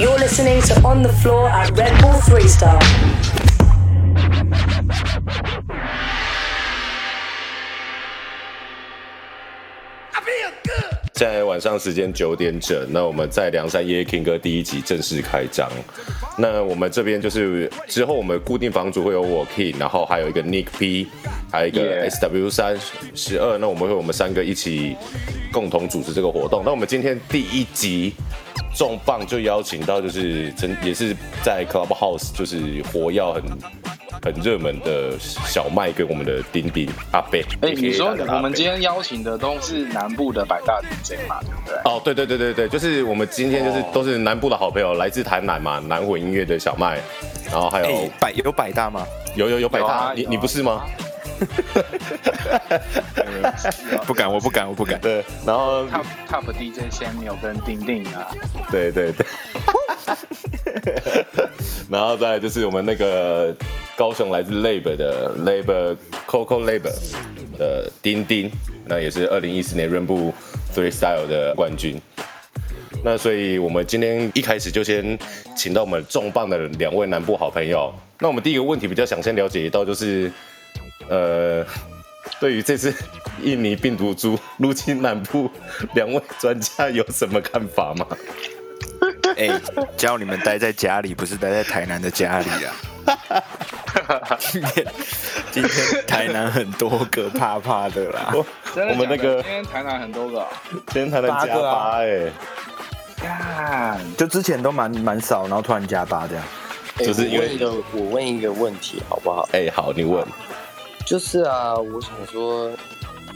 You're listening to On the Floor at Red Bull Three Star. 现在晚上时间九点整，那我们在梁山夜 King 歌第一集正式开张。那我们这边就是之后我们固定房主会有我 King，然后还有一个 Nick P，还有一个 SW 三十二。那我们会我们三个一起共同主持这个活动。那我们今天第一集重磅就邀请到就是真也是在 Clubhouse 就是火药很很热门的小麦跟我们的丁丁阿贝。哎、你说我们今天邀请的都是南部的百大 DJ 嘛，对不对？哦，对对对对对，就是我们今天就是哦都是南部的好朋友，来自台南嘛，南混音乐的小麦，然后还有、哎，百有百大吗？有有有百大，啊有啊你你不是吗？不敢，我不敢，我不敢。对，然后 Top Top DJ Samuel 跟丁丁啊，对对对，然后再来就是我们那个高雄来自 Labor 的 Labor Coco Labor 的丁丁，那也是二零一四年润步 Three Style 的冠军。那所以我们今天一开始就先请到我们重磅的两位南部好朋友。那我们第一个问题比较想先了解到就是，呃，对于这次印尼病毒株入侵南部，两位专家有什么看法吗？哎，叫你们待在家里，不是待在台南的家里啊。今天今天台南很多个怕怕的啦。真的我们那个假的今天台南很多个哦，今天台南加八哎、干就之前都蛮蛮少，然后突然加八这样。哎就是因为我问一个，我问一个问题好不好？哎、好，你问。就是啊，我想说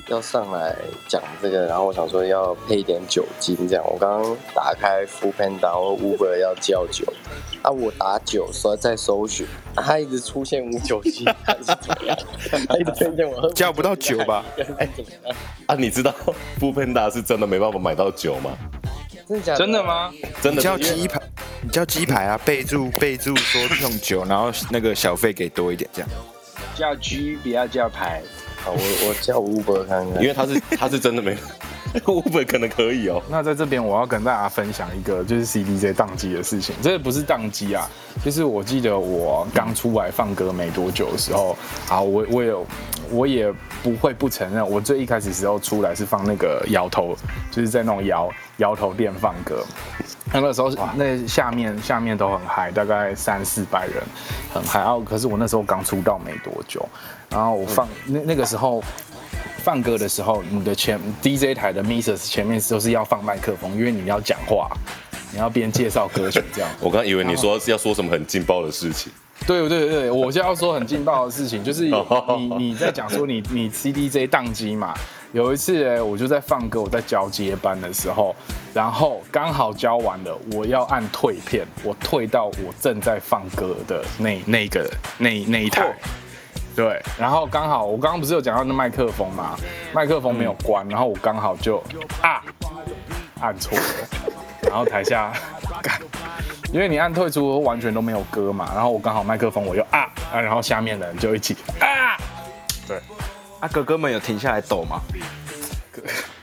要上来讲这个，然后我想说要配一点酒精，这样。我刚刚打开 f o o Panda 或 Uber 要叫酒，啊，我打酒说在搜寻，啊它一直出现无酒精，还是怎样？它一直推荐我喝叫不到酒吧？哎，怎么样？啊，你知道 f o o Panda 是真的没办法买到酒吗？真的假的？真的？吗？真的叫鸡排，你叫鸡排啊，备注备注说用酒，然后那个小费给多一点这样。叫 G 不要叫牌，好，我我叫 Uber 看看。因为他是他是真的没，Uber 可能可以哦。那在这边我要跟大家分享一个就是 CDJ 宕机的事情，这个不是宕机啊，就是我记得我刚出来放歌没多久的时候，啊，我我有我也不会不承认，我最一开始时候出来是放那个摇头，就是在那种摇摇头店放歌。那个时候那下面下面都很嗨，大概三四百人，很嗨。然后可是我那时候刚出道没多久，然后我放那那个时候放歌的时候，你的前 DJ 台的 mixers 前面都是要放麦克风，因为你要讲话，你要边介绍歌曲这样。我刚以为你说是要说什么很劲爆的事情，对对对，我就要说很劲爆的事情，就是你 你在讲说你你 CDJ 宕机嘛。有一次哎，我就在放歌，我在交接班的时候，然后刚好交完了，我要按退片，我退到我正在放歌的那那个那那一台。对，然后刚好我刚刚不是有讲到那麦克风嘛，麦克风没有关，然后我刚好就啊按错了，然后台下 干，因为你按退出完全都没有歌嘛，然后我刚好麦克风我就啊啊，然后下面的人就一起啊，对，啊，哥哥们有停下来抖吗？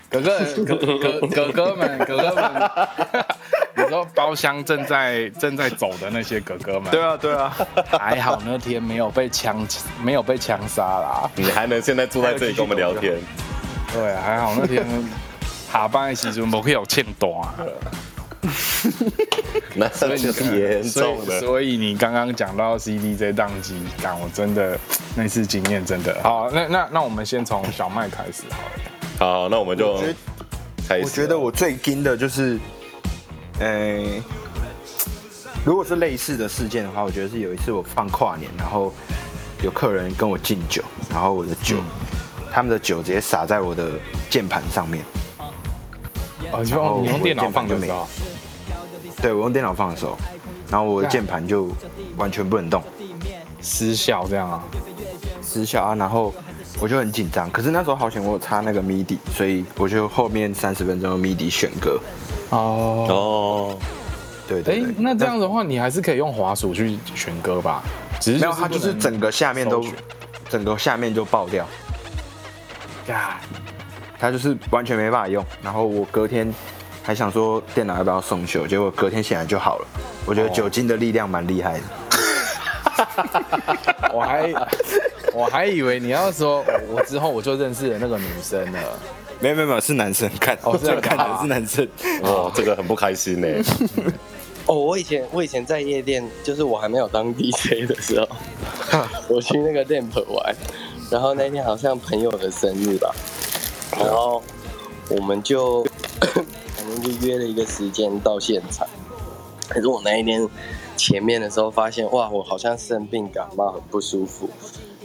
哥哥哥哥哥哥们哥哥们，你说包厢正在正在走的那些哥哥们，对啊，对啊。还好那天没有被枪没有被枪杀啦，你还能现在坐在这里跟我们聊天，对，还好那天 下班的时阵无去有欠单啊。那就是严所重的。以所以你刚刚讲到 CDJ 宕机，感我真的 那次经验真的好。那那那我们先从小麦开始好了。好，那我们就我觉得开始。我觉得我最惊的就是，呃，如果是类似的事件的话，我觉得是有一次我放跨年，然后有客人跟我敬酒，然后我的酒，他们的酒直接洒在我的键盘上面。哦，你用电脑放就没对我用电脑放的时候，然后我的键盘就完全不能动，失效这样啊？失效啊，然后我就很紧张。可是那时候好险我有插那个 MIDI，所以我就后面三十分钟用 MIDI 选歌。哦。哦，哎对对对，，那这样的话，你还是可以用滑鼠去选歌吧？只是没有，它就是整个下面都，整个下面就爆掉。呀，它就是完全没办法用。然后我隔天还还想说电脑要不要送修，结果隔天醒来就好了。我觉得酒精的力量蛮厉害的。我还我还以为你要说，我之后我就认识了那个女生了。没有没有没有，是男生看，哦是我看的是男生。哦，这个很不开心呢。哦，我以前我以前在夜店，就是我还没有当 DJ 的时候，我去那个 Lamp 玩，然后那天好像朋友的生日吧，然后我们就就约了一个时间到现场，可是我那一天前面的时候发现，哇，我好像生病感冒很不舒服，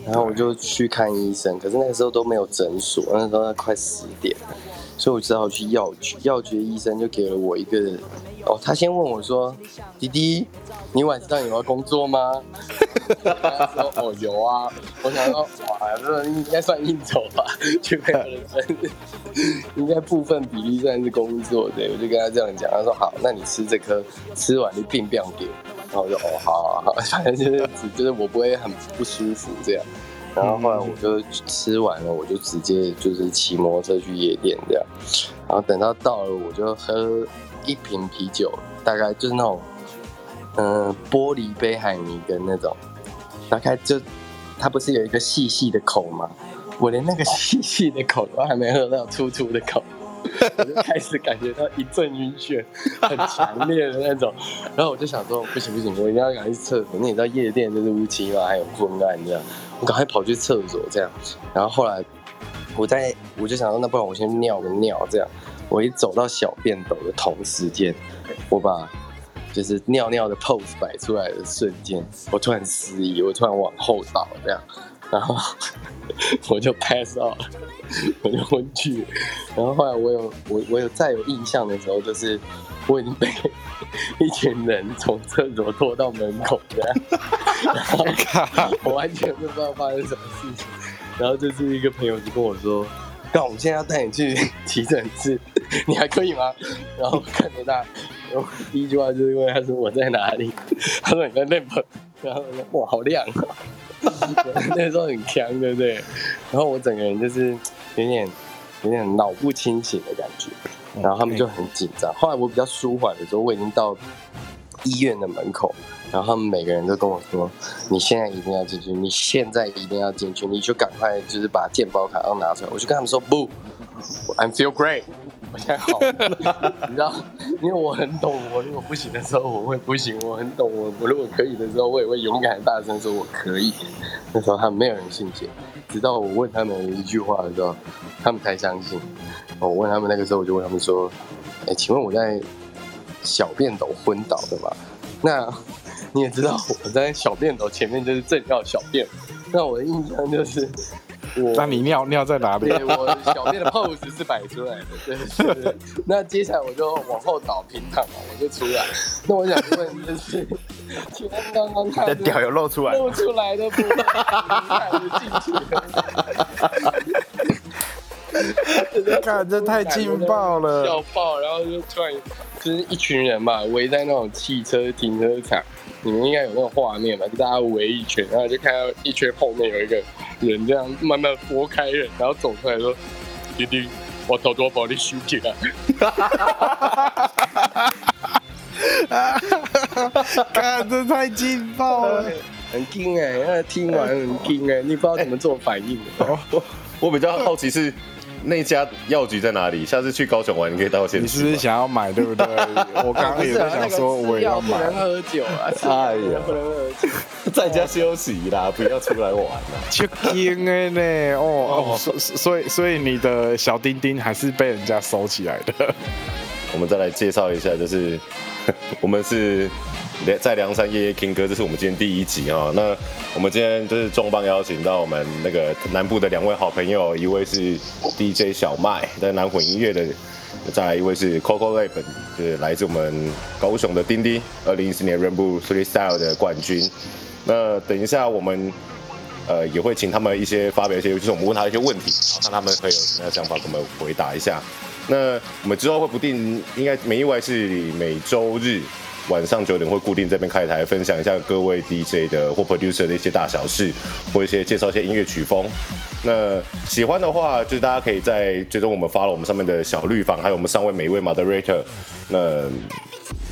然后我就去看医生，可是那个时候都没有诊所，那时候快十点了，所以我只好去药局，药局的医生就给了我一个，哦，他先问我说，弟弟，你晚上有要工作吗？我跟他说，哦，有啊。我想说，哇，这应该算应酬吧，去朋友的生日，应该部分比例算是工作的。我就跟他这样讲，他说好，那你吃这颗，吃完就病不要给。然后我就哦，好好好，反正就是就是我不会很不舒服这样。然后后来我就吃完了，我就直接就是骑摩托车去夜店这样。然后等到到了，我就喝一瓶啤酒，大概就是那种嗯、玻璃杯海尼根那种，大概就它不是有一个细细的口吗？我连那个细细的口都还没喝到粗粗的口，我就开始感觉到一阵晕眩，很强烈的那种。然后我就想说，不行不行，我一定要赶快去厕所。那你知道夜店就是乌漆嘛，还有昏暗这样，我赶快跑去厕所这样。然后后来我在我就想说，那不然我先尿个尿这样。我一走到小便斗的同时间，我把就是尿尿的 pose 摆出来的瞬间，我突然失忆，我突然往后倒这样，然后 我就 pass out 了，我就昏去。然后后来我有我我有再有印象的时候，就是我已经被 一群人从厕所拖到门口这样，然后我完全不知道发生什么事情。然后就是一个朋友就跟我说：“那，我们现在要带你去 急诊室，你还可以吗？”然后看着他，第一句话就是问他说我在哪里，他说你在那边，然后我说哇好亮啊，那时候很强，对不对？然后我整个人就是有点有点脑不清醒的感觉，然后他们就很紧张。后来我比较舒缓的时候，我已经到医院的门口，然后他们每个人都跟我说：“你现在一定要进去，你现在一定要进去，你就赶快就是把健保卡要拿出来。”我就跟他们说：“不，I'm feel great，我现在好。”你知道，因为我很懂，我如果不行的时候我会不行，我很懂我我如果可以的时候，我也会勇敢大声说我可以。那时候他们没有人信邪，直到我问他们一句话的时候，他们才相信。我问他们那个时候，我就问他们说：“哎，请问我在小便斗昏倒的吗？” 那你也知道我在小便斗前面就是正要小便，那我的印象就是我那你尿尿在哪里？对，我小便的 pose 是摆出来的，对。那接下来我就往后倒平躺嘛，我就出来。那我想问就是，请问刚刚看的屌有露出来露出来的部分，看就进去了。看这太劲爆了笑爆！然后就突然就是一群人嘛，围在那种汽车停车场，你们应该有那个画面吧？就大家围一圈，然后就看到一圈后面有一个人这样慢慢拨开人，然后走出来说：“弟弟，我偷偷把你修起来。看这太劲爆了！” 很惊哎、那听完很惊哎、你不知道怎么做反应的。我比较好奇是那家药局在哪里？下次去高雄玩，你可以带我先你是不是。想要买，对不对？我刚刚也在想说，我也要买。不能喝酒啊！哎呀不能喝酒。在家休息啦，不要出来玩啦。就惊的呢，哦哦，所所以所以你的小丁丁还是被人家收起来的。我们再来介绍一下，就是 我们是在梁山夜夜听歌，这是我们今天第一集啊、那我们今天就是重磅邀请到我们那个南部的两位好朋友，一位是 DJ 小麦，在南混音乐的，再来一位是 Coco Lab，就是来自我们高雄的丁丁，二零一四年 Rainbow Three Style 的冠军。那等一下我们。呃，也会请他们一些发表一些，就是我们问他一些问题，然后看他们会有什么样的想法，给我们回答一下。那我们之后会不定，应该没意外是每周日晚上九点会固定这边开台，分享一下各位 DJ 的或 producer 的一些大小事，或一些介绍一些音乐曲风。那喜欢的话，就是大家可以在追踪我们发了我们上面的小绿房，还有我们上位每一位 moderator，那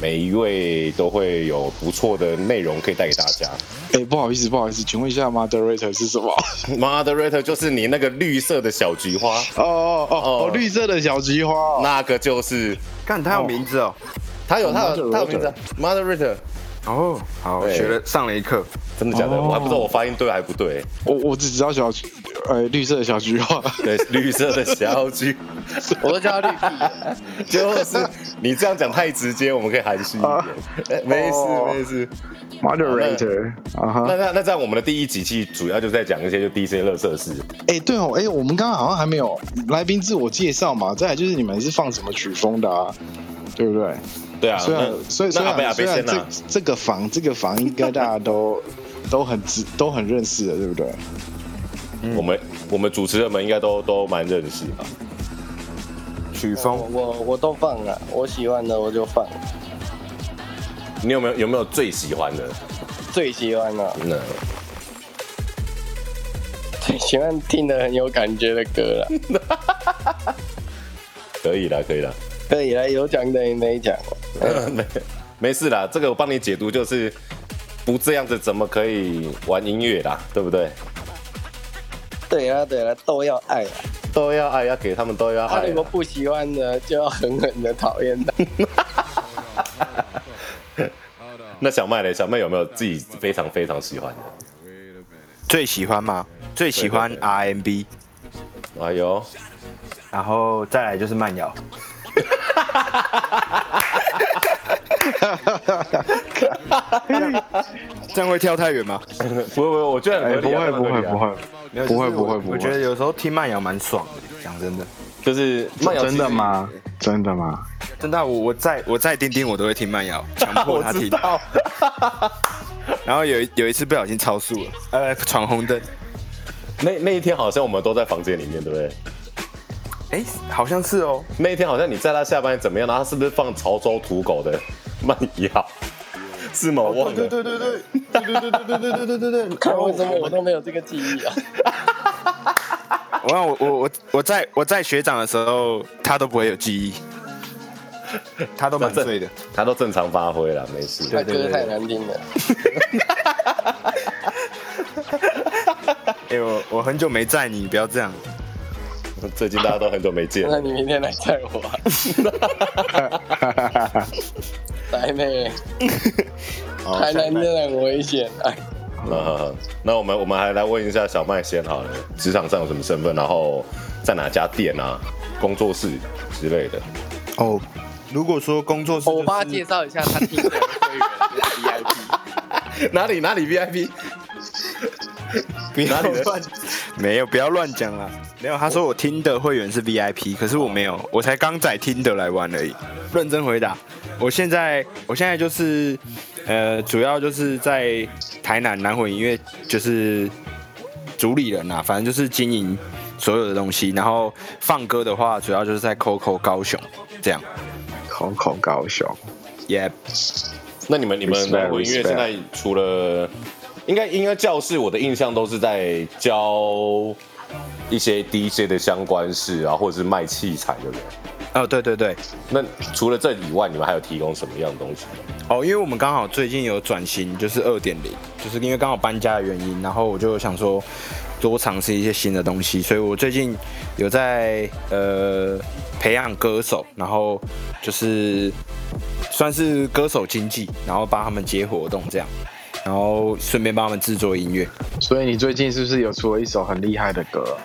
每一位都会有不错的内容可以带给大家。哎、不好意思，不好意思，请问一下，moderator 是什么？moderator 就是你那个绿色的小菊花，哦哦哦哦哦，绿色的小菊花、哦。那个就是看他有名字哦。他有他有他有名字啊 moderator，哦，好，对学了上了一课。真的假的？哦我还不知道我发音对还不对。我我只知道小菊，呃，绿色的小菊花。对，绿色的小菊，我都叫他绿屁。就是你这样讲太直接，我们可以含蓄一啊点。哎没事哦没事。moderator 啊哈那，那那这样，我们的第一集其实主要就是在讲一些就 DJ 乐色事。哎、对哦，哎、我们刚刚好像还没有来宾自我介绍嘛，再来就是你们是放什么曲风的啊，对不对？对啊，虽然那所以虽然虽然这。这个房这个房应该大家都都很知都很认识的，对不对？我们我们主持人们应该都都蛮认识吧？曲我风我我都放了，我喜欢的我就放，你有没有有没有最喜欢的？最喜欢的那最喜欢听的很有感觉的歌了。可以了，可以啦。可以来有奖等于 没奖。没没事啦，这个我帮你解读，就是不这样子怎么可以玩音乐啦，对不对？对啊对啊，都要爱啊。都要爱，要给他们都要他、爱啦。如果不喜欢的，就要狠狠的讨厌他。那小麦嘞？小麦有没有自己非常非常喜欢的？最喜欢吗？最喜欢对对 RMB，哎呦，然后再来就是慢摇。这样会跳太远吗？不会不会，我觉得很哎、合理啊、不会不会不会，不会不会不会我觉得有时候听慢摇蛮爽的，讲真的。就是慢摇真的？吗？真的吗？真的啊，我我在我在钉钉我都会听慢摇，强迫他 听。然后有一有一次不小心超速了，呃，闯红灯。那那一天好像我们都在房间里面，对不对？哎，好像是哦。那一天好像你在他下班怎么样？然后他是不是放潮州土狗的慢摇？是吗？我忘了。对对对对对对对对对对对对对。看为什么我都没有这个记忆啊？我看我我我我在我在学长的时候，他都不会有记忆，他都蛮醉的。他都正常发挥了，没事。他歌太难听了。哎、我我很久没载你，不要这样。最近大家都很久没见那，你明天来载我、啊。来妹，台南真的很危险啊！呃，那我们我们还来问一下小麦先好了，职场上有什么身份，然后在哪家店啊、工作室之类的。哦，如果说工作室、我帮他介绍一下他听的会员就是 VIP。哪里哪里 VIP？不要哪里的乱，没有不要乱讲啦。没有，他说我听的会员是 VIP，可是我没有，我才刚载听的来玩而已。认真回答，我现在我现在就是呃，主要就是在台南南混音乐就是主理人呐、反正就是经营所有的东西。然后放歌的话，主要就是在 Coco 高雄这样。口口高雄，Yep，那你们你们南国音乐现在除了应该应该教室，我的印象都是在教一些 DJ 的相关事啊，或者是卖器材，对不对？哦，对对对，那除了这以外，你们还有提供什么样的东西？哦，因为我们刚好最近有转型，就是二点零，就是因为刚好搬家的原因，然后我就想说多尝试一些新的东西，所以我最近有在呃培养歌手，然后就是算是歌手经济，然后帮他们接活动这样，然后顺便帮他们制作音乐，所以你最近是不是有出了一首很厉害的歌？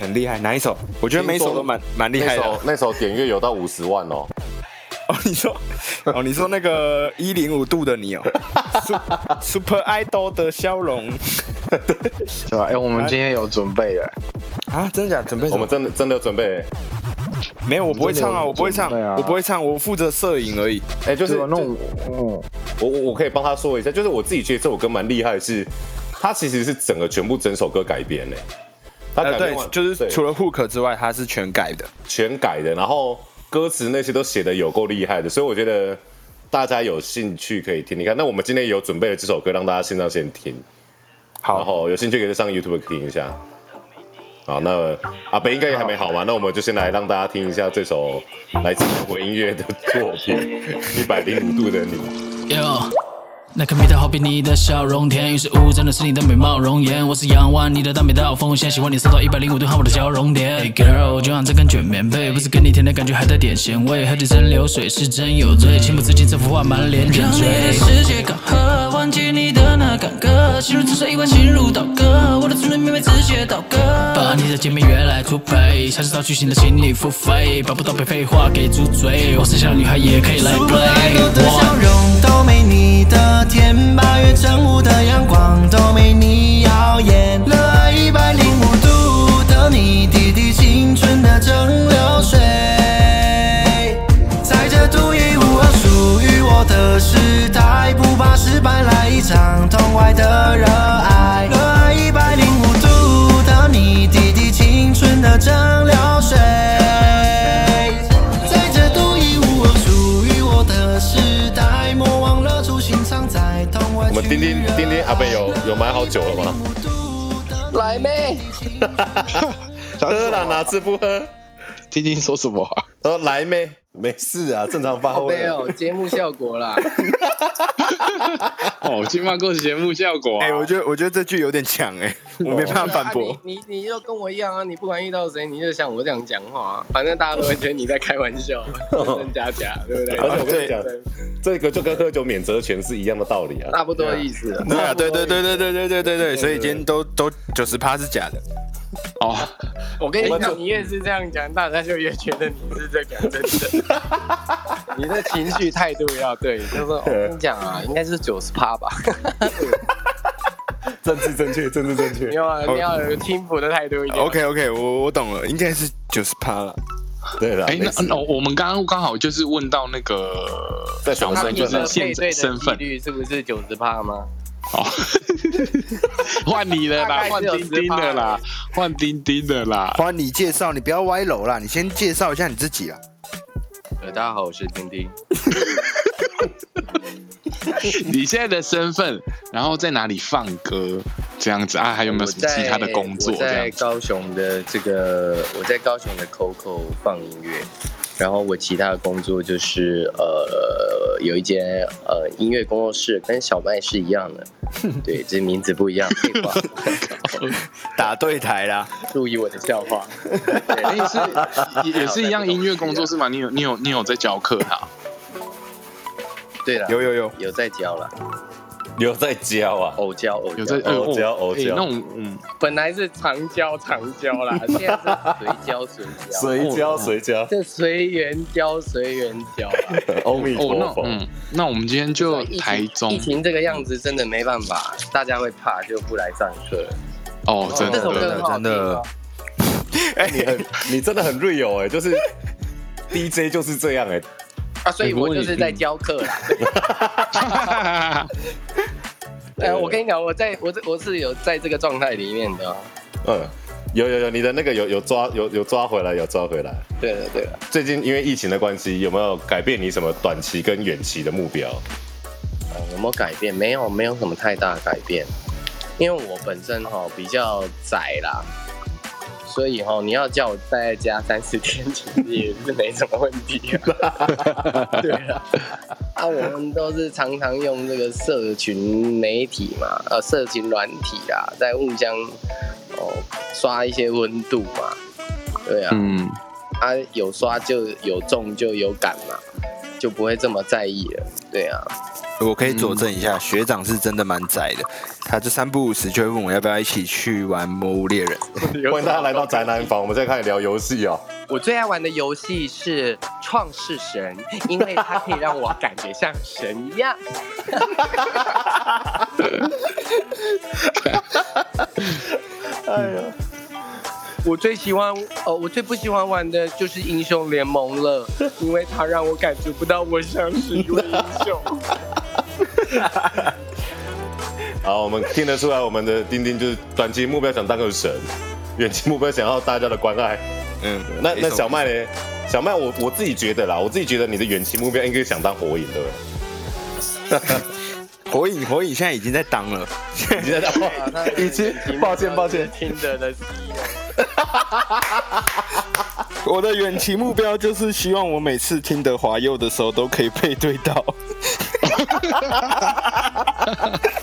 很厉害。哪一首？我觉得每一首都蛮蛮厉害的。那首那首点阅有到五十万哦，哦，你说，哦，你说那个一零五度的你哦，Su-，Super Idol 的笑容是吧？哎、我们今天有准备了，啊，真的假的？准备我们？真的真的有准备，没有，我不会唱啊，我不会唱，啊我不会唱，我负责摄影而已。哎、就是对吧？那就我，哦，我我我可以帮他说一下，就是我自己觉得这首歌蛮厉害的是，它其实是整个全部整首歌改编嘞，它呃，改编就是除了 hook 之外，它是全改的。全改的，然后歌词那些都写的有够厉害的，所以我觉得大家有兴趣可以听听看。那我们今天有准备了这首歌，让大家线上先听，然好，后有兴趣可以上 YouTube 听一下。好，那阿北应该也还没好嘛，那我们就先来让大家听一下这首来自摇滚音乐的作品《一百零五度的你》。Yo，那颗蜜桃好比你的笑容甜，于是乎真的是你的美貌容颜。我是仰望你的大美道风线，喜欢你收到一百零五度和我的交融点。Hey girl，就像这根卷棉被，不是跟你甜的感觉还带点咸味，喝着真流水是真有罪，情不自禁这幅画满脸点缀。让你的世界刚和，忘记你的那感觉，心如止水，一万心如刀割，我的尊严每每自写倒戈。把你的见面约来突背，下次到巨星的心理付费，把不到被废话给住嘴，我剩下的女孩也可以来 play。的笑容都没你的甜，八月正午的阳光都没你耀眼。热爱一百零五度的你，滴滴青春的蒸我的时代，不怕失败，来一场痛快的热爱。热爱一百零五度的你，滴滴青春的蒸馏水。在这独一无二属于我的时代，莫忘了初心藏在痛快。我们丁丁丁丁阿贝有有买好酒了吗？来妹，喝了哪次不喝？听听说什么啊？他说来没？没事啊，正常发挥啊。没有节目效果啦。哦，金发过节目效果、啊。哎、我觉得我觉得这句有点强哎、我没办法反驳啊。你你你就跟我一样啊，你不管遇到谁，你就像我这样讲话、啊，反正大家都会觉得你在开玩笑，真真假假，对不对？而且我跟你讲对，这个就跟喝酒免责权是一样的道理啊。差不多意思。对啊，对对对对对对对对对，所以今天都都九十趴是假的。哦，我跟你讲，你越是这样讲，大家就越觉得你是在讲真的。你的情绪态度要对，就是我跟你讲啊，应该是九十趴吧。政治正确，政治正确你。要你要有听谱的态度一点。OK OK，我我懂了，应该是九十趴了。对了，哎，那那我们刚刚刚好就是问到那个小身份啊曼就是现在身份率是不是九十趴吗？哦，换你了啦，换丁丁的啦，换丁丁的啦。换你介绍，你不要歪楼啦，你先介绍一下你自己啦。呃，大家好，我是丁丁。你现在的身份，然后在哪里放歌这样子啊？还有没有什么其他的工作？在高雄的这个，我在高雄的 Coco 放音乐，然后我其他的工作就是呃，有一间呃音乐工作室，跟小麦是一样的，对，这名字不一样。废话，打对台啦，注意我的笑话。你，是也也是一样音乐工作室吗？你有你有你有在教课哈？对了，有有有，有在教了，有在教啊。偶教偶有在教，偶教偶教哎那种嗯，本来是常教常教啦，现在是随教随教。随教随教？这随缘教随缘教啊，阿弥哦，陀佛。那嗯，那我们今天就台中疫情这个样子真的没办法，大家会怕就不来上课。哦，真的，真的真的哦 哎，你很你真的很 real 哎，就是 DJ 就是这样哎。啊，所以我就是在教课啦。哎，我跟你讲，我在我这我是有在这个状态里面的哦。嗯，有有有，你的那个有有抓有有抓回来，有抓回来。对了对了，最近因为疫情的关系，有没有改变你什么短期跟远期的目标？呃有没有改变？没有，没有什么太大的改变。因为我本身哈比较窄啦，所以哈你要叫我待在家三四天，其实也是没什么问题啊。对啊，啊，我们都是常常用这个社群媒体嘛，呃，社群软体啊，在互相哦刷一些温度嘛。对啊，嗯，啊有刷就有中就有感嘛，就不会这么在意了。对啊，我可以佐证一下，学长是真的蛮宅的。他这三不五时就会问我要不要一起去玩《魔物猎人》。欢迎大家来到宅男房，我们现在开始聊游戏哦。我最爱玩的游戏是《创世神》，因为它可以让我感觉像神一样。哎呀，我最喜欢，呃，我最不喜欢玩的就是英雄联盟了，因为它让我感觉不到我像是一位英雄。好，我们听得出来，我们的丁丁就是短期目标想当个神，远期目标想要大家的关爱。嗯，那那小麦呢？小麦我我自己觉得啦，我自己觉得你的远期目标应该想当火影对不对。火影火影现在已经在当了，已经在当了 已经抱歉抱歉，听的的 我的远期目标就是希望我每次听德华佑的时候都可以配对到。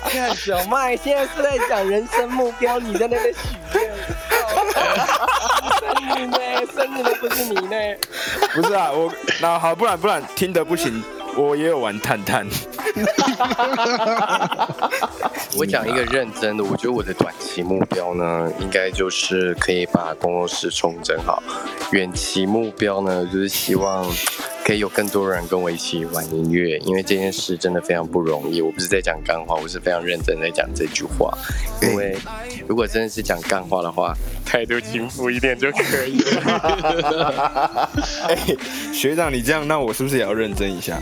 看小麦现在是在讲人生目标，你在那边许愿。生日呢？生日的不是你呢？不是啊，我那好，不然不然听得不行，我也有玩探探。我讲一个认真的，我觉得我的短期目标呢，应该就是可以把工作室重整好。远期目标呢，就是希望可以有更多人跟我一起玩音乐，因为这件事真的非常不容易。我不是在讲干话，我是非常认真在讲这句话。因为如果真的是讲干话的话，态度轻浮一点就可以了。哎、学长你这样，那我是不是也要认真一下？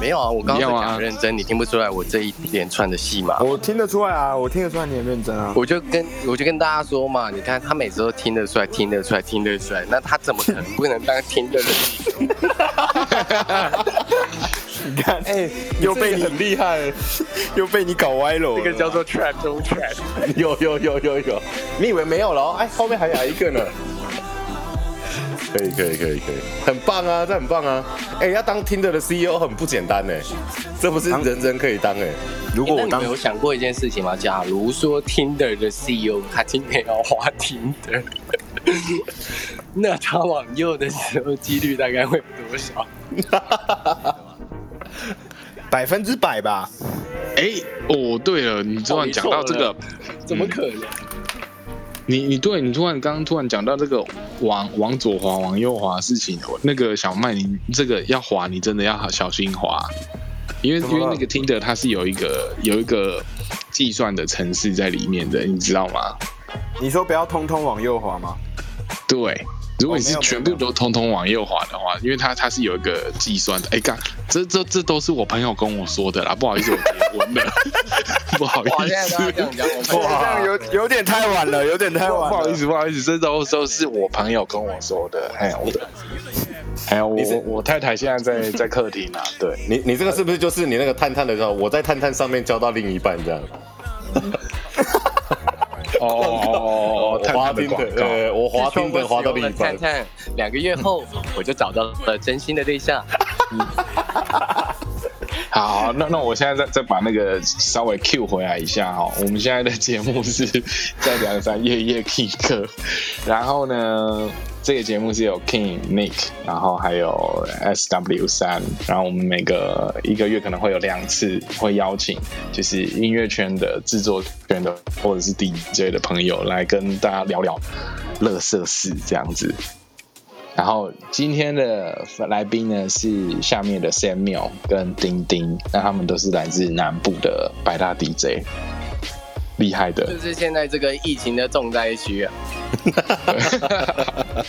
没有啊，我刚刚讲认真，你听不出来我这一连串的戏码？我听得出来啊，我听得出来你很认真啊。我就跟我就跟大家说嘛，你看他每次都听得出来，听得出来，听得出来，那他怎么可能不能当听的人？你看，哎、又被你很厉害，又被你搞歪了。这个叫做 trap 中 trap。有有有有有，你以为没有了哦？哎，后面还有一个呢。可以可以可以可以，很棒啊，这很棒啊！哎，要当 Tinder 的 CEO 很不简单呢，这不是人人可以当哎。如果我当有想过一件事情吗？假如说 Tinder 的 CEO 他今天要花 Tinder，那他往右的时候几率大概会有多少？百分之百吧，哎，哦，对了，你昨晚讲到这个，怎么可能？你你对你突然刚刚突然讲到这个往往左滑往右滑的事情，那个小麦，你这个要滑，你真的要小心滑，因为因为那个 Tinder 它是有一个有一个计算的程式在里面的，你知道吗？你说不要通通往右滑吗？对，如果你是全部都通通往右滑的话，因为它它是有一个计算的。哎，干，这这这都是我朋友跟我说的啦，不好意思，我结婚了，不好，意思这样有有点太晚了，有点太晚了。不好意思，不好意思，这都都是我朋友跟我说的。哎，我的，哎呀，我我我太太现在在 在客厅啊，对，你你这个是不是就是你那个探探的时候，我在探探上面交到另一半这样？哦哦哦哦，我探滑冰的，探的广告。呃，我滑冰的滑到另一半。看看，两个月后我就找到了真心的对象。好，那那我现在再再把那个稍微 Q 回来一下哈、我们现在的节目是在梁山夜夜 K 歌，然后呢，这个节目是有 King Nick，然后还有 SW 三，然后我们每个一个月可能会有两次会邀请，就是音乐圈的、制作圈的或者是 DJ 的朋友来跟大家聊聊乐色事这样子。然后今天的来宾呢是下面的 Samuel 跟丁丁，那他们都是来自南部的百大 DJ，厉害的就。是现在这个疫情的重灾区啊。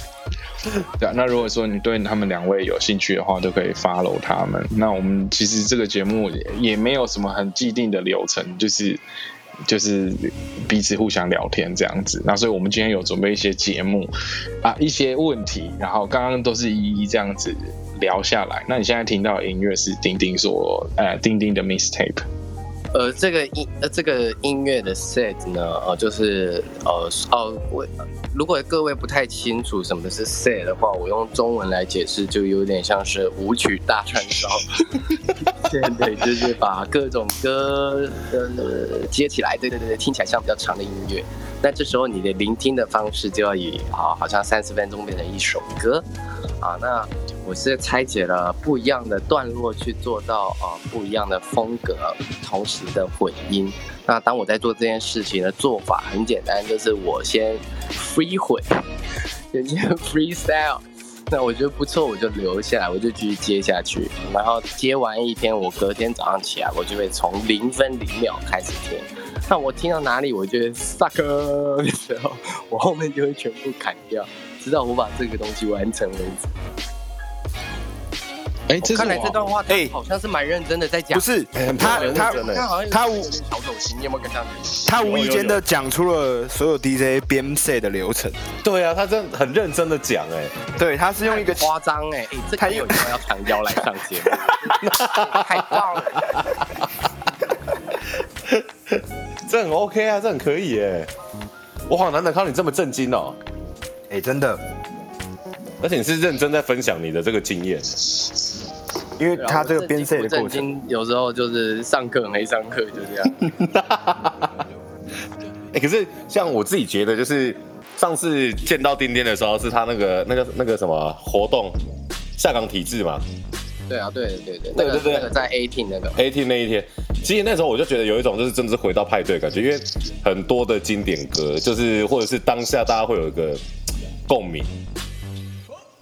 对啊，那如果说你对他们两位有兴趣的话，都可以 follow 他们。那我们其实这个节目也也没有什么很既定的流程，就是就是彼此互相聊天这样子。那所以我们今天有准备一些节目啊，一些问题，然后刚刚都是一一这样子聊下来。那你现在听到的音乐是丁丁说呃丁丁的 mistake。呃，这个音呃这个音乐的 set 呢，呃，就是呃哦，我如果各位不太清楚什么是 set 的话，我用中文来解释，就有点像是舞曲大串烧。对对，就是把各种歌呃接起来，对对对对，听起来像比较长的音乐。那这时候你的聆听的方式就要以啊，好像三十分钟变成一首歌啊。那我是拆解了不一样的段落去做到啊不一样的风格，同时的混音。那当我在做这件事情的做法很简单，就是我先 free 混，先先 freestyle。那我觉得不错，我就留下来，我就继续接下去。然后接完一天，我隔天早上起来，我就会从零分零秒开始听。那我听到哪里我觉得 suck 的时候，我后面就会全部砍掉，直到我把这个东西完成为止。哎，这是看来我这段话，哎好像是蛮认真的在讲。不是哎他他他好像他无心，你有没有跟上去？他无意间的讲出了所有 DJ 编 set 的流程。对啊，他真的很认真的讲哎，对，他是用一个夸张哎，哎，这个有没有要长腰来上节目？太棒了！这很 OK 啊，这很可以哎。我好难得看到你这么震惊哦，哎、真的，而且你是认真在分享你的这个经验。因为他这个编我震惊不赛的过程，有时候就是上课没上课就这样。哎、可是像我自己觉得，就是上次见到丁丁的时候，是他那个那个那个什么活动，下岗体制嘛对啊，对对对，那个对对对那个在 eighteen 那个，，AT 那一天，其实那时候我就觉得有一种就是真的是回到派对感觉，因为很多的经典歌，就是或者是当下大家会有一个共鸣。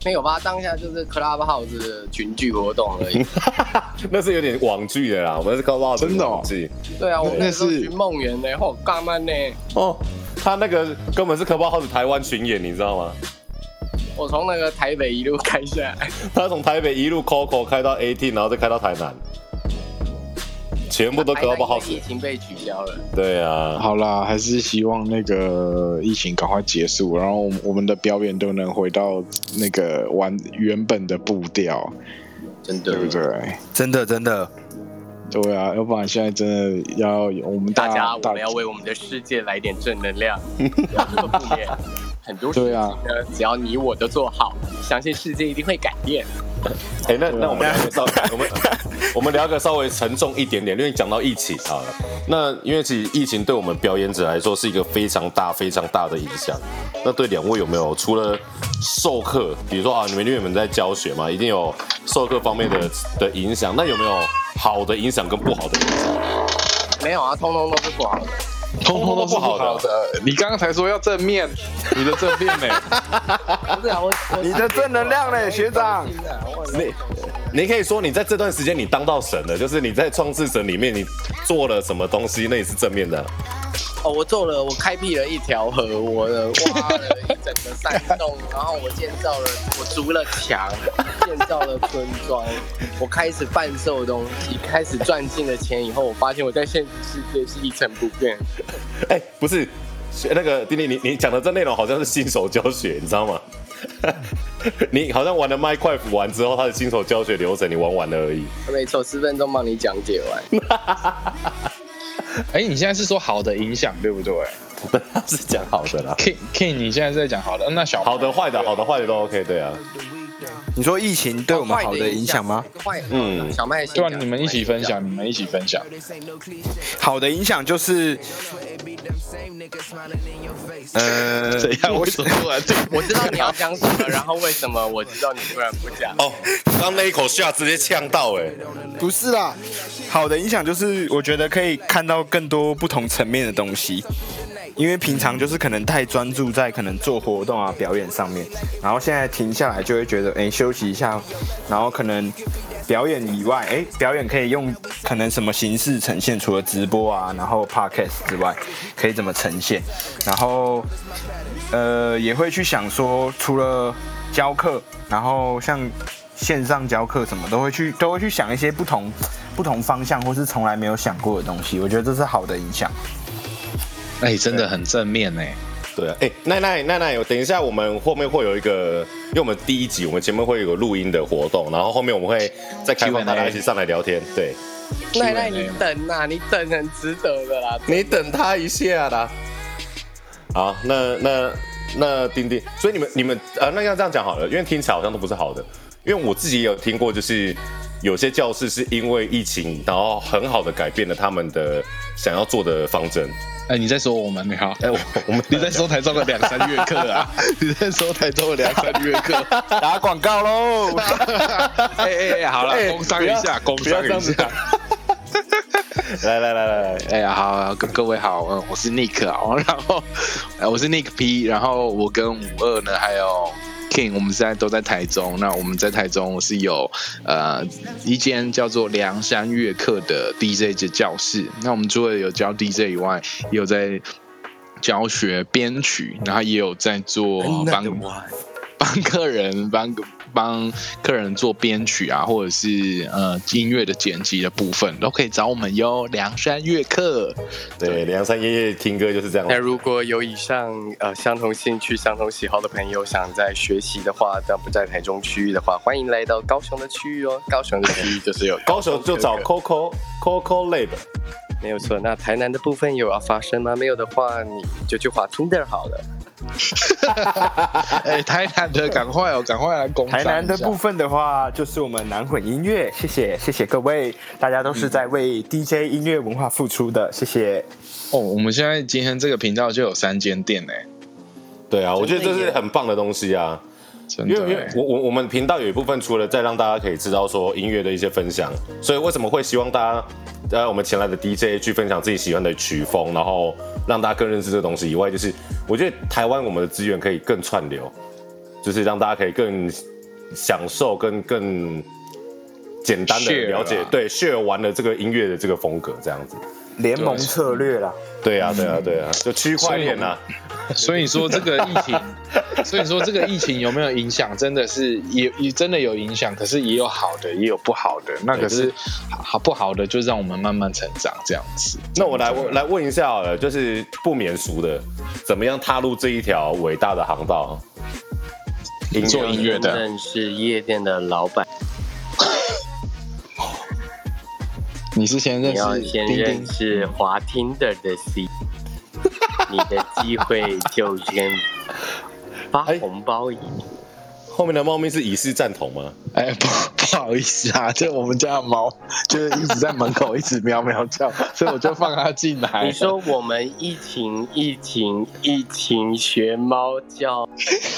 没有吧？当下就是 Clubhouse 的群聚活动而已。那是有点网剧的啦，我们是 Clubhouse 真的网剧对啊，我那那时候是寻梦园呢，或，干嘛呢？哦。他那个根本是 Clubhouse 台湾巡演，你知道吗？我从那个台北一路开下来，他从台北一路 Coco 开到 AT，然后再开到台南，全部都科报号子台南因为疫。情被取消了。对啊，好啦，还是希望那个疫情赶快结束，然后我们我们的表演都能回到那个完原本的步调，真的对不对？真的真的，对啊，要不然现在真的要我们大大家，我们要为我们的世界来点正能量，不要这么负面。很多事情对啊呢，只要你我都做好，相信世界一定会改变。哎、那那我们聊个稍，我们我们聊个稍微沉重一点点，因为讲到疫情好了。那因为其实疫情对我们表演者来说是一个非常大、非常大的影响。那对两位有没有除了授课，比如说啊，你们因为你们在教学嘛，一定有授课方面的的影响。那有没有好的影响跟不好的影响？没有啊，通通都是不好的。通通都是不好的。你刚刚才说要正面，你的正面呢？不是啊，我我你的正能量嘞，学长。你你可以说你在这段时间你当到神了，就是你在创世神里面你做了什么东西，那也是正面的。哦，我做了，我开辟了一条河，我的挖了一整个山洞，然后我建造了，我筑了墙，建造了村庄，我开始贩售东西，开始赚进了钱以后，我发现我在现实世界是一成不变。哎、不是，那个丁丁，你你讲的这内容好像是新手教学，你知道吗？你好像玩了麦块服完之后，他的新手教学流程你玩完了而已。没错，十分钟帮你讲解完。哎，你现在是说好的影响对不对 是讲好的啦，？King King，你现在是在讲好的，那小好的坏的，好的坏的都 OK，对啊。你说疫情对我们好的影响吗？嗯嗯，小麦先对啊，你们一起分享，你们一起分享。好的影响就是，呃，怎样？为什么突然这个？我知道你要讲什么，然后为什么我知道你突然不讲？哦，刚那一口下直接呛到哎、不是啦，好的影响就是我觉得可以看到更多不同层面的东西，因为平常就是可能太专注在可能做活动啊表演上面，然后现在停下来就会觉得哎、休息一下，然后可能表演以外，哎、表演可以用可能什么形式呈现，除了直播啊，然后 podcast 之外，可以怎么呈现，然后呃也会去想说，除了教课，然后像线上教课什么都会去都会去想一些不同不同方向或是从来没有想过的东西，我觉得这是好的影响。哎，真的很正面哎。对啊，哎、奈奈奈奈，等一下我们后面会有一个，因为我们第一集我们前面会有个录音的活动，然后后面我们会再开放大家一起上来聊天。对，奈奈，你等呐、你等很值得的啦。你等他一下啦。好，那那那丁丁，所以你们你们呃，那要这样讲好了，因为听起来好像都不是好的，因为我自己也有听过，就是有些教室是因为疫情，然后很好的改变了他们的想要做的方针。哎，你在说我们好？哎、我我们 你在说台中的两三月课啊？你在说台中的两三月课？打广告喽！哎哎哎，好了，哎工商一下，工商一下。来来来来来，哎呀，好，各各位好，嗯，我是 Nick 啊，然后呃我是 Nick P，然后我跟五二呢还有 King，我们现在都在台中。那我们在台中是有呃一间叫做梁山乐课的 DJ 的教室。那我们除了有教 DJ 以外，也有在教学编曲，然后也有在做帮帮客人 帮帮客人做编曲啊，或者是呃音乐的剪辑的部分，都可以找我们哟。梁山乐客，对，梁山夜夜听歌就是这样那。如果有以上呃相同兴趣、相同喜好的朋友想在学习的话，但不在台中区域的话，欢迎来到高雄的区域哦。高雄的区域就是有高雄就找 Coco Coco Lab，没有错。那台南的部分有要发生吗？没有的话，你就去滑 Tinder 好了。哎、台南的赶快哦，赶快来攻台南的部分，分的话，就是我们南混音乐，谢谢谢谢各位，大家都是在为 DJ 音乐文化付出的，谢谢。哦，我们现在今天这个频道就有三间店呢，对啊，我觉得这是很棒的东西啊。真因为因为。我我我们频道有一部分除了在让大家可以知道说音乐的一些分享，所以为什么会希望大家呃我们前来的 DJ 去分享自己喜欢的曲风，然后让大家更认识这个东西以外，就是我觉得台湾我们的资源可以更串流，就是让大家可以更享受跟更简单的了解对 share 完了这个音乐的这个风格这样子。联盟策略啦，对啊对啊对啊，就区块链啊。所以说这个疫情，所以说这个疫情有没有影响？真的是也也真的有影响，可是也有好的，也有不好的。那可是好不好的，就让我们慢慢成长这样子。那我来我来问一下好了，就是不免俗的，怎么样踏入这一条伟大的航道？音做音乐的认识夜店的老板，你是先认你要识先认，识滑 Tinder 的 C，你的机会就跟发红包一样。后面的猫咪是以示赞同吗？哎，不不好意思啊，就我们家的猫就是一直在门口一直喵喵叫，所以我就放它进来。你说我们疫情疫情疫情学猫叫，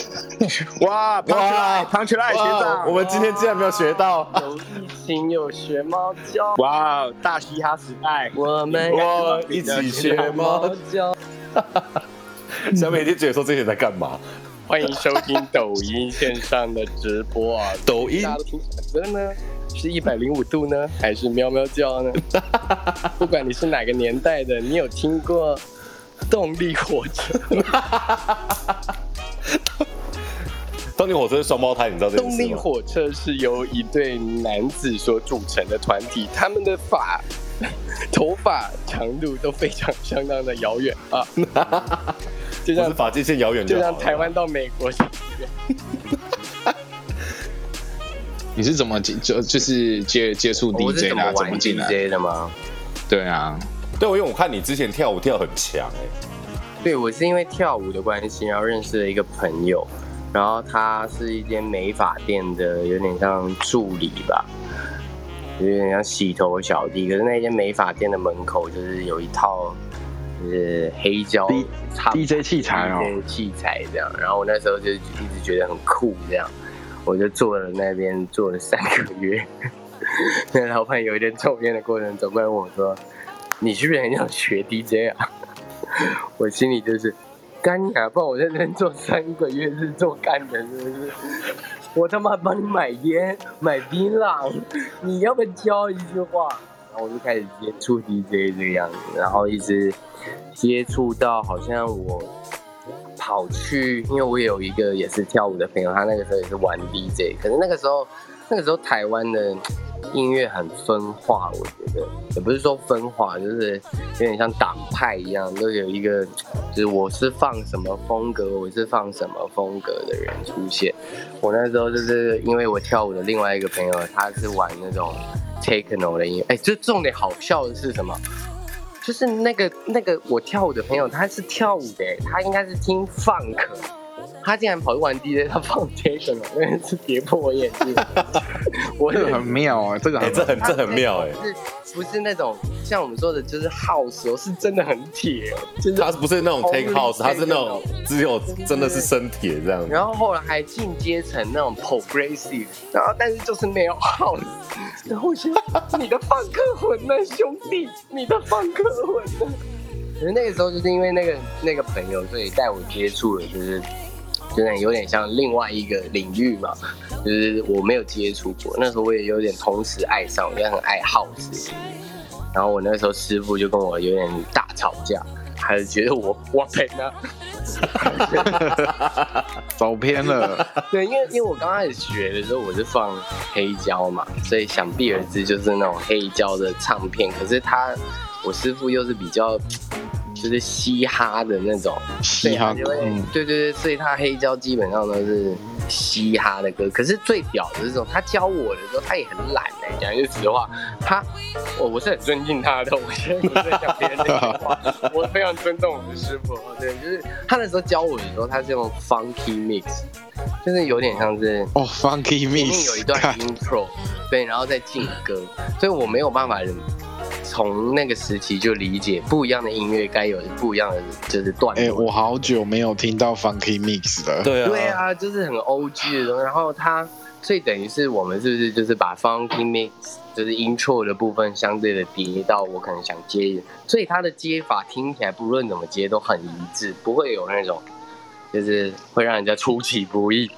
哇，胖起来，胖起来，学哇长，我们今天竟然没有学到。有疫情有学猫叫，哇，大嘻哈时代，我们我一起学猫叫。小美 一定觉得说这些人在干嘛？欢迎收听抖音线上的直播啊！抖音大家都听什么歌呢？是一百零五度呢，还是喵喵叫呢？不管你是哪个年代的，你有听过动力火车吗？动力火车是双胞胎，你知道这件动？力火车是由一对男子所组成的团体，他们的发、头发长度都非常相当的遥远啊，就像我是发际线遥远就像台湾到美国是 你是怎么接就就是接接触 DJ 的、啊？怎么玩怎么进来？DJ 的吗？对啊，对，因为我看你之前跳舞跳很强哎、对，我是因为跳舞的关系，然后认识了一个朋友，然后他是一间美发店的，有点像助理吧，有点像洗头小弟。可是那间美发店的门口就是有一套就是黑胶 D- 唱 DJ 器材哦 DJ 器材这样。然后我那时候就一直觉得很酷，这样我就坐了那边坐了三个月。那老板有一天抽烟的过程走过来问我说：“你是不是很想学 DJ 啊？” 我心里就是，干你啊！不然我在这边做三个月是做干的，是不是？我他妈帮你买烟、买槟榔，你要不要教一句话？然后我就开始接触 DJ 这个样子，然后一直接触到好像我跑去，因为我有一个也是跳舞的朋友，他那个时候也是玩 DJ，可是那个时候那个时候台湾的音乐很分化，我觉得也不是说分化，就是有点像党派一样，都有一个就是我是放什么风格，我是放什么风格的人出现。我那时候就是因为我跳舞的另外一个朋友，他是玩那种 techno 的音乐，哎，这重点好笑的是什么？就是那个那个我跳舞的朋友，他是跳舞的，他应该是听 funk，他竟然跑去玩 DJ，他放 techno，真的是跌破我眼镜。我这个很妙啊，这个这很这很妙哎、不是那种像我们说的，就是 house 哦，是真的很铁哦，就是它不是那种 take house，他是那种只有真的是生铁这样子。然后后来还进阶成那种 progressive，然后但是就是没有 house，然后我想你的放克魂呢，兄弟，你的放克魂呢？可是那个时候就是因为那个那个朋友，所以带我接触了，就是就是有点像另外一个领域嘛，就是我没有接触过。那时候我也有点同时爱上，我也很爱音乐。然后我那时候师傅就跟我有点大吵架，还是觉得我我赔呢。走偏了。对，因为因为我刚开始学的时候，我是放黑胶嘛，所以想必而知就是那种黑胶的唱片。可是他，我师傅又是比较就是嘻哈的那种，嘻哈对对对，所以他黑胶基本上都是嘻哈的歌。可是最屌的是这种，他教我的时候，他也很懒哎、讲句实话，他我我是很尊敬他的，我现在不是在讲别人的话，我非常尊重我的师傅。对，就是他那时候教我的时候，他是用 funky mix，就是有点像是哦，Funky Mix，有一段看 intro，对，然后再进歌，所以我没有办法从那个时期就理解不一样的音乐该有不一样的就是段落。哎、我好久没有听到 Funky Mix 了。对啊，对，啊，就是很 O G 的东西。然后它，所以等于是我们是不是就是把 funky mix 就是 intro 的部分相对的叠到我可能想接，所以它的接法听起来不论怎么接都很一致，不会有那种就是会让人家出其不意。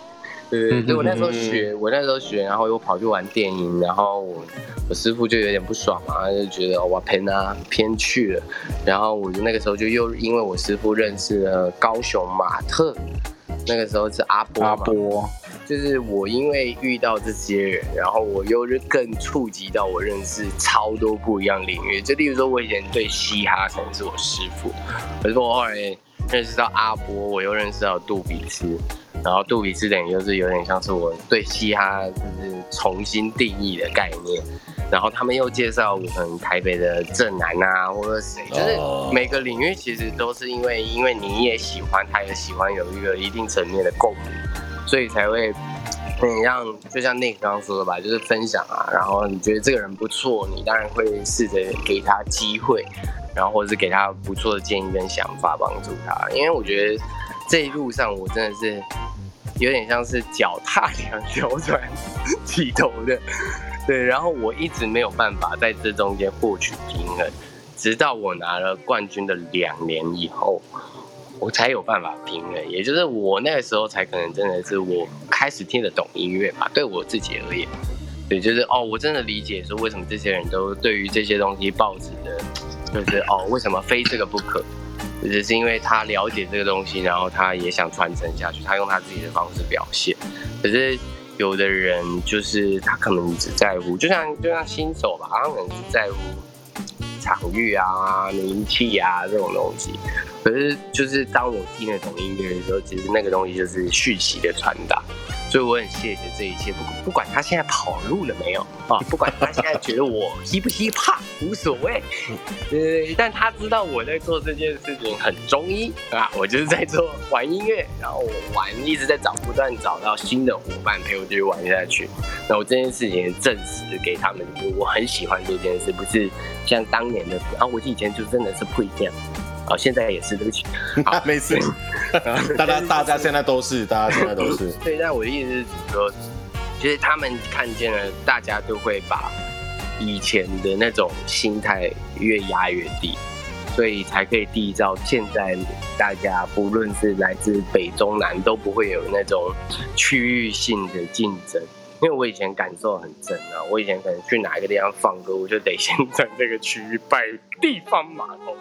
对对对，所以我那时候学，我那时候学，然后又跑去玩电音，然后我我师傅就有点不爽嘛，他就觉得我偏啊偏去了，然后我就那个时候就又因为我师傅认识了高雄马特，那个时候是阿波阿，波，就是我因为遇到这些人，然后我又是更触及到我认识超多不一样领域。就例如说，我以前对嘻哈可能是我师傅，可是我后来认识到阿波，我又认识到杜比斯，然后杜比斯等于就是有点像是我对嘻哈就是重新定义的概念。然后他们又介绍我可能台北的正南啊，或者谁，就是哦每个领域其实都是因为因为你也喜欢，他也喜欢，有一个一定层面的共鸣。所以才会嗯让就像那刚刚说的吧，就是分享啊，然后你觉得这个人不错，你当然会试着给他机会，然后或者是给他不错的建议跟想法帮助他，因为我觉得这一路上我真的是有点像是脚踏两条船起头的，对，然后我一直没有办法在这中间获取平衡，直到我拿了冠军的两年以后。我才有办法平衡，也就是我那个时候才可能真的是我开始听得懂音乐吧，对我自己而言，对，就是哦，我真的理解说为什么这些人都对于这些东西抱持的，就是哦，为什么非这个不可，只是因为他了解这个东西，然后他也想传承下去，他用他自己的方式表现。可是有的人就是他可能只在乎，就像就像新手吧，他可能只在乎场域啊、名气啊这种东西。可是就是当我听得懂音乐的时候，其实那个东西就是讯息的传达。所以我很谢谢这一切，不不管他现在跑路了没有啊，不管他现在觉得我嘻不嘻怕无所谓，呃，但他知道我在做这件事情很中医啊，我就是在做玩音乐，然后我玩一直在找，不断找到新的伙伴陪我继续玩下去。那我这件事情也证实给他们，就是我很喜欢这件事，不是像当年的啊，我以前就真的是不一样。啊，现在也是，对不起。好，没事，大家大家现在都是，大家现在都是。对，但我的意思是说，其实他们看见了，大家都会把以前的那种心态越压越低，所以才可以缔造现在大家不论是来自北中南都不会有那种区域性的竞争。因为我以前感受很真啊，我以前可能去哪一个地方放歌，我就得先在这个区域摆地方码头。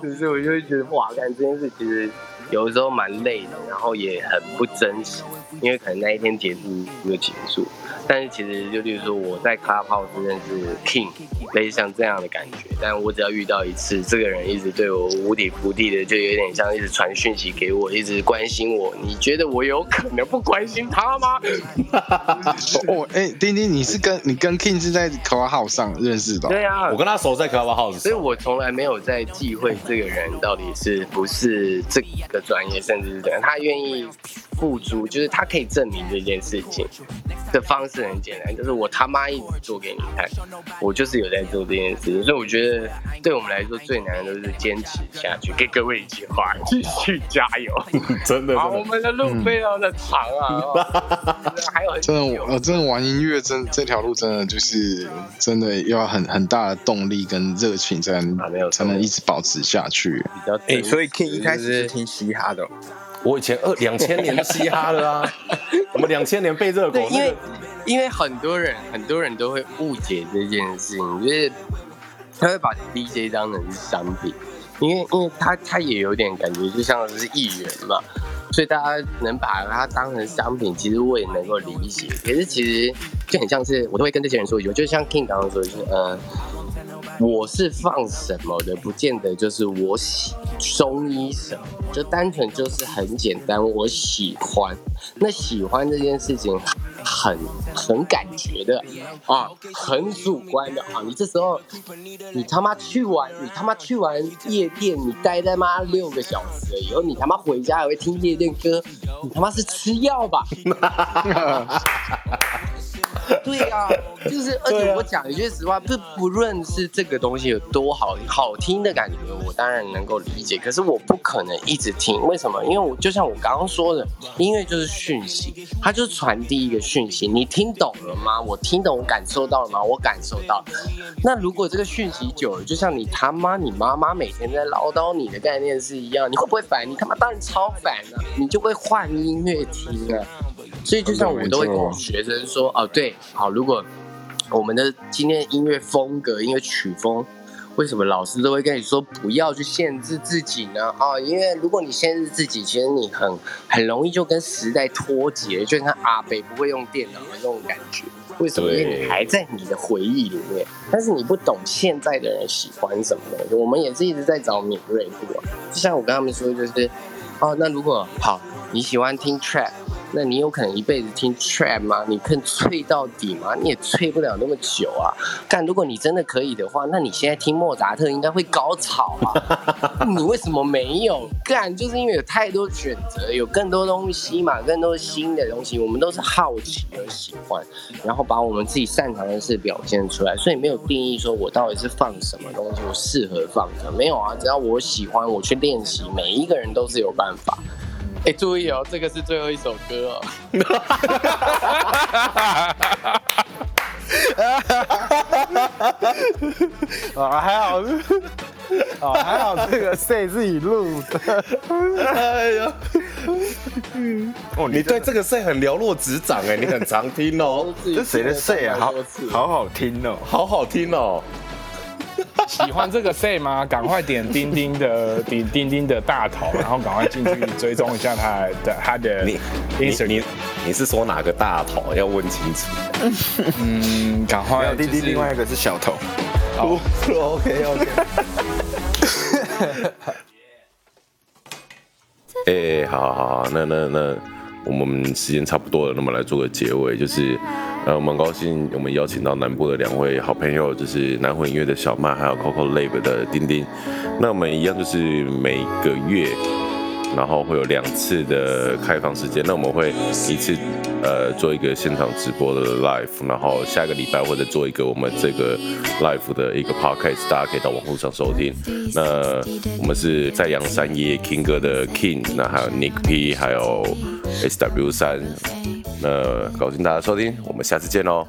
可是我就会觉得哇，干这件事其实有的时候蛮累的，然后也很不真实，因为可能那一天结束就结束。但是其实就例如说我在 Clubhouse 认识 King，类似像这样的感觉，但我只要遇到一次，这个人一直对我无底伏地的，就有点像一直传讯息给我，一直关心我。你觉得我有可能不关心他吗？哦，哎、丁丁，你是跟你跟 King 是在 Clubhouse 上认识的哦、对啊。我，跟他熟在 Clubhouse，所以我从来没有在忌讳这个人到底是不是这个专业，甚至是怎样，他愿意付出，就是他可以证明这件事情的方式很简单，就是我他妈一直做给你看，我就是有在做这件事情，所以我觉得对我们来说最难的就是坚持下去，给各位一句话，继续加油。真的好，我。们的路非常的长啊，哦还有真的，我。我真的玩音乐，真这条路真的就是真的要很很大的动力跟热情，才能、才能一直保持下去。比较哎、所以真 King 实一开就是始是听嘻哈的哦、我以前二两千年就嘻哈了啊，我们两千年被热狗对，因为因为很多人很多人都会误解这件事情，就是他会把 DJ 当成是商品，因为因为他他也有点感觉就像是艺人嘛，所以大家能把它当成商品，其实我也能够理解。可是其实就很像是我都会跟这些人说一句，就像 King 刚刚说的，就是呃。我是放什么的，不见得就是我喜中医什么，就单纯就是很简单，我喜欢。那喜欢这件事情很很感觉的啊，很主观的啊。你这时候你他妈去完，你他妈去完夜店，你待在妈六个小时以后，你他妈回家还会听夜店歌，你他妈是吃药吧？对呀、就是，而且我讲一句实话，不不论是这个东西有多好好听的感觉，我当然能够理解。可是我不可能一直听，为什么？因为我就像我刚刚说的，音乐就是讯息，它就是传递一个讯息。你听懂了吗？我听懂，我感受到了吗？我感受到。那如果这个讯息久了，就像你他妈你妈妈每天在唠叨你的概念是一样，你会不会烦？你他妈当然超烦啊！你就会换音乐听啊。所以就像我都会跟我学生说，哦，对，好，如果我们的今天的音乐风格、音乐曲风，为什么老师都会跟你说不要去限制自己呢？啊、因为如果你限制自己，其实你很很容易就跟时代脱节，就像阿北不会用电脑的那种感觉。为什么？因为你还在你的回忆里面，但是你不懂现在的人喜欢什么东西。我们也是一直在找敏锐度啊。就像我跟他们说，就是哦，那如果好，你喜欢听 trap，那你有可能一辈子听 trap 吗？你可以吹到底吗？你也吹不了那么久啊。但如果你真的可以的话，那你现在听莫扎特应该会高潮啊。你为什么没有？干，就是因为有太多选择，有更多东西嘛，更多新的东西，我们都是好奇而喜欢，然后把我们自己擅长的事表现出来，所以没有定义说我到底是放什么东西，我适合放什么，没有啊，只要我喜欢，我去练习，每一个人都是有办法。哎，注意哦，这个是最后一首歌哦。啊，还好，啊，还好这个 say 自己录的，哎呀，哦，你对这个 say 很了若指掌哎，你很常听哦，这谁的 say 啊？好好好听哦。好好听哦。喜欢这个 say 吗？赶快点钉钉的钉钉钉的大头，然后赶快进去追踪一下他的他的你你 Instagram 你你是说哪个大头？要问清楚。嗯，赶没快有弟弟，就是另外一个是小头。好 OK OK。哎、好好好，那那那我们时间差不多了，那么来做个结尾，就是呃，我们高兴我们邀请到南部的两位好朋友，就是南混音乐的小麦，还有 Coco Lab 的丁丁。那我们一样就是每个月。然后会有两次的开放时间，那我们会一次呃做一个现场直播的 live，然后下个礼拜或者做一个我们这个 live 的一个 podcast，大家可以到网络上收听。那我们是在阳山野 King 哥的 King，那还有 Nick P，还有 SW 三。那高兴大家收听，我们下次见喽，